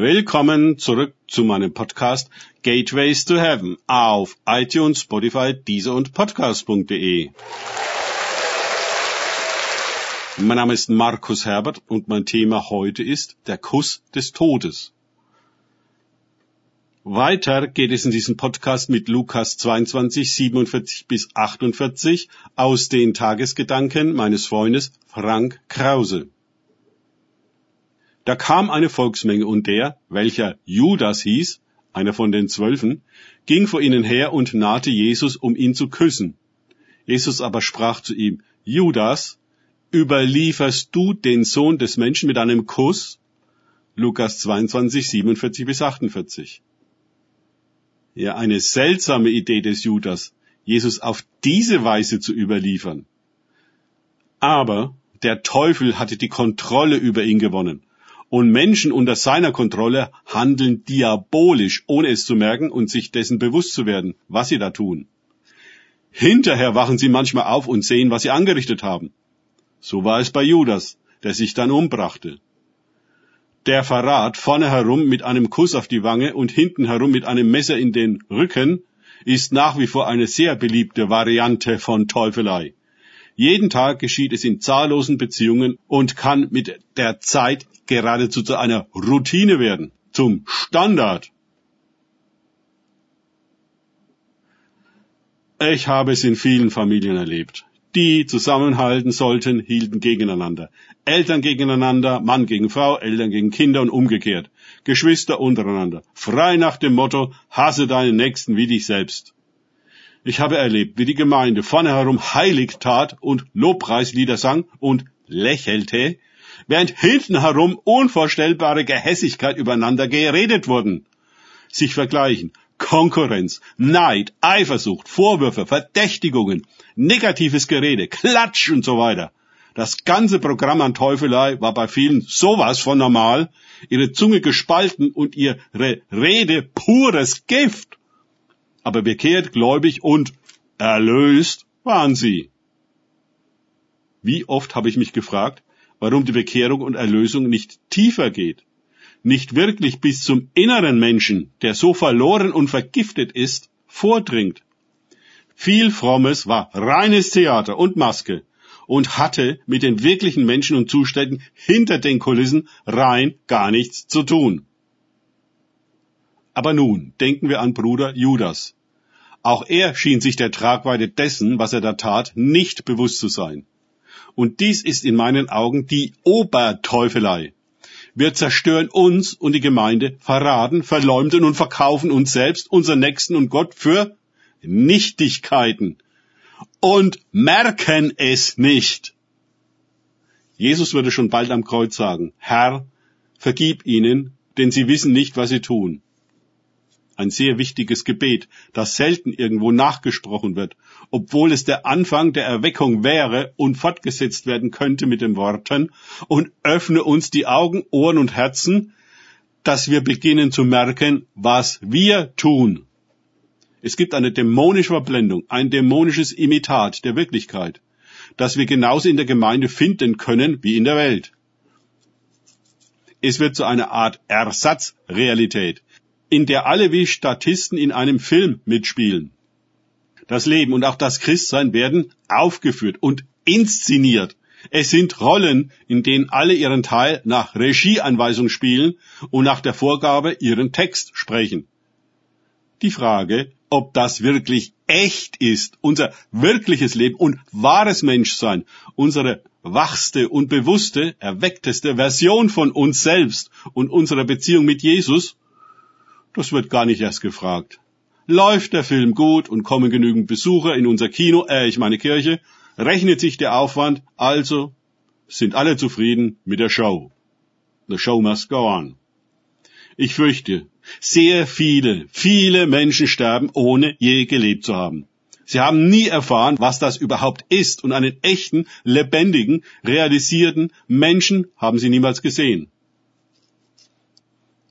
Willkommen zurück zu meinem Podcast Gateways to Heaven auf iTunes, Spotify, Deezer und Podcast.de. Mein Name ist Markus Herbert und mein Thema heute ist der Kuss des Todes. Weiter geht es in diesem Podcast mit Lukas 22, 47 bis 48 aus den Tagesgedanken meines Freundes Frank Krause. Da kam eine Volksmenge und der, welcher Judas hieß, einer von den Zwölfen, ging vor ihnen her und nahte Jesus, um ihn zu küssen. Jesus aber sprach zu ihm, Judas, überlieferst du den Sohn des Menschen mit einem Kuss? Lukas 22, 47 bis 48. Ja, eine seltsame Idee des Judas, Jesus auf diese Weise zu überliefern. Aber der Teufel hatte die Kontrolle über ihn gewonnen. Und Menschen unter seiner Kontrolle handeln diabolisch, ohne es zu merken und sich dessen bewusst zu werden, was sie da tun. Hinterher wachen sie manchmal auf und sehen, was sie angerichtet haben. So war es bei Judas, der sich dann umbrachte. Der Verrat vorne herum mit einem Kuss auf die Wange und hinten herum mit einem Messer in den Rücken ist nach wie vor eine sehr beliebte Variante von Teufelei. Jeden Tag geschieht es in zahllosen Beziehungen und kann mit der Zeit geradezu zu einer Routine werden, zum Standard. Ich habe es in vielen Familien erlebt. Die zusammenhalten sollten, hielten gegeneinander. Eltern gegeneinander, Mann gegen Frau, Eltern gegen Kinder und umgekehrt. Geschwister untereinander. Frei nach dem Motto, hasse deinen Nächsten wie dich selbst. Ich habe erlebt, wie die Gemeinde vorne herum heilig tat und Lobpreislieder sang und lächelte, während hinten herum unvorstellbare Gehässigkeit übereinander geredet wurden. Sich vergleichen, Konkurrenz, Neid, Eifersucht, Vorwürfe, Verdächtigungen, negatives Gerede, Klatsch und so weiter. Das ganze Programm an Teufelei war bei vielen sowas von normal, ihre Zunge gespalten und ihre Rede pures Gift. Aber bekehrt, gläubig und erlöst waren sie. Wie oft habe ich mich gefragt, warum die Bekehrung und Erlösung nicht tiefer geht, nicht wirklich bis zum inneren Menschen, der so verloren und vergiftet ist, vordringt. Viel Frommes war reines Theater und Maske und hatte mit den wirklichen Menschen und Zuständen hinter den Kulissen rein gar nichts zu tun. Aber nun denken wir an Bruder Judas. Auch er schien sich der Tragweite dessen, was er da tat, nicht bewusst zu sein. Und dies ist in meinen Augen die Oberteufelei. Wir zerstören uns und die Gemeinde, verraten, verleumden und verkaufen uns selbst, unseren Nächsten und Gott für Nichtigkeiten und merken es nicht. Jesus würde schon bald am Kreuz sagen, Herr, vergib ihnen, denn sie wissen nicht, was sie tun ein sehr wichtiges Gebet, das selten irgendwo nachgesprochen wird, obwohl es der Anfang der Erweckung wäre und fortgesetzt werden könnte mit den Worten, und öffne uns die Augen, Ohren und Herzen, dass wir beginnen zu merken, was wir tun. Es gibt eine dämonische Verblendung, ein dämonisches Imitat der Wirklichkeit, das wir genauso in der Gemeinde finden können wie in der Welt. Es wird zu einer Art Ersatzrealität in der alle wie Statisten in einem Film mitspielen. Das Leben und auch das Christsein werden aufgeführt und inszeniert. Es sind Rollen, in denen alle ihren Teil nach Regieanweisung spielen und nach der Vorgabe ihren Text sprechen. Die Frage, ob das wirklich echt ist, unser wirkliches Leben und wahres Menschsein, unsere wachste und bewusste, erweckteste Version von uns selbst und unserer Beziehung mit Jesus, das wird gar nicht erst gefragt. Läuft der Film gut und kommen genügend Besucher in unser Kino, äh, ich meine Kirche, rechnet sich der Aufwand, also sind alle zufrieden mit der Show. The show must go on. Ich fürchte, sehr viele, viele Menschen sterben, ohne je gelebt zu haben. Sie haben nie erfahren, was das überhaupt ist und einen echten, lebendigen, realisierten Menschen haben sie niemals gesehen.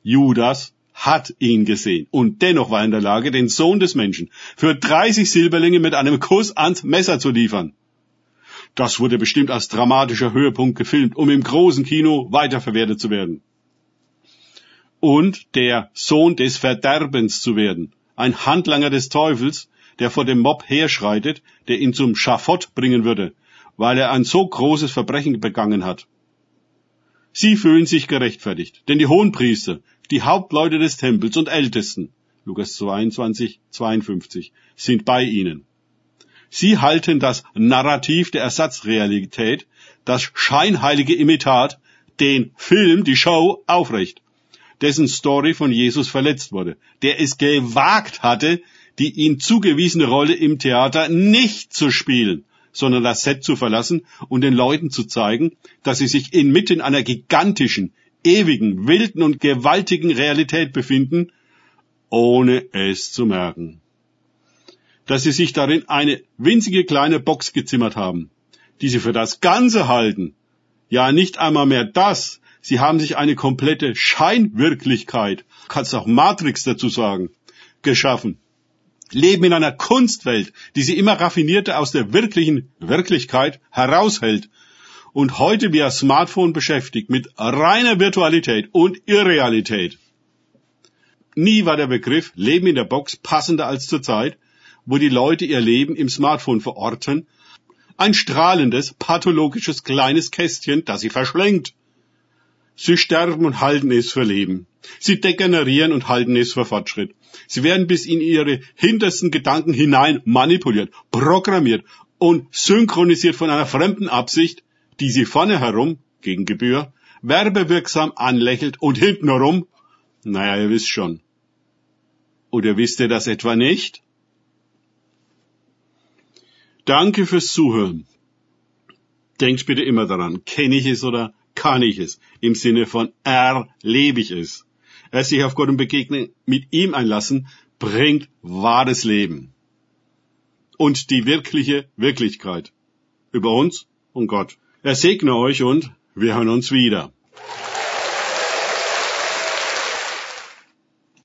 Judas hat ihn gesehen und dennoch war er in der Lage, den Sohn des Menschen für 30 Silberlinge mit einem Kuss ans Messer zu liefern. Das wurde bestimmt als dramatischer Höhepunkt gefilmt, um im großen Kino weiterverwertet zu werden. und der Sohn des Verderbens zu werden, ein Handlanger des Teufels, der vor dem Mob herschreitet, der ihn zum Schafott bringen würde, weil er ein so großes Verbrechen begangen hat. Sie fühlen sich gerechtfertigt, denn die Hohenpriester, die Hauptleute des Tempels und Ältesten, Lukas 22, 52, sind bei ihnen. Sie halten das Narrativ der Ersatzrealität, das scheinheilige Imitat, den Film, die Show aufrecht, dessen Story von Jesus verletzt wurde, der es gewagt hatte, die ihm zugewiesene Rolle im Theater nicht zu spielen, sondern das Set zu verlassen und den Leuten zu zeigen, dass sie sich inmitten einer gigantischen, ewigen, wilden und gewaltigen Realität befinden, ohne es zu merken. Dass sie sich darin eine winzige kleine Box gezimmert haben, die sie für das Ganze halten. Ja, nicht einmal mehr das. Sie haben sich eine komplette Scheinwirklichkeit, kannst auch Matrix dazu sagen, geschaffen leben in einer Kunstwelt, die sie immer raffinierter aus der wirklichen Wirklichkeit heraushält und heute via Smartphone beschäftigt mit reiner Virtualität und Irrealität. Nie war der Begriff Leben in der Box passender als zur Zeit, wo die Leute ihr Leben im Smartphone verorten, ein strahlendes, pathologisches kleines Kästchen, das sie verschlenkt. Sie sterben und halten es für Leben. Sie degenerieren und halten es für Fortschritt. Sie werden bis in ihre hintersten Gedanken hinein manipuliert, programmiert und synchronisiert von einer fremden Absicht, die sie vorne herum, gegen Gebühr, werbewirksam anlächelt und hinten herum, naja, ihr wisst schon. Oder wisst ihr das etwa nicht? Danke fürs Zuhören. Denkt bitte immer daran, kenne ich es oder kann ich es, im Sinne von erlebe ich es. Erst sich auf Gott und Begegnen mit ihm einlassen, bringt wahres Leben. Und die wirkliche Wirklichkeit. Über uns und Gott. Er segne euch und wir hören uns wieder.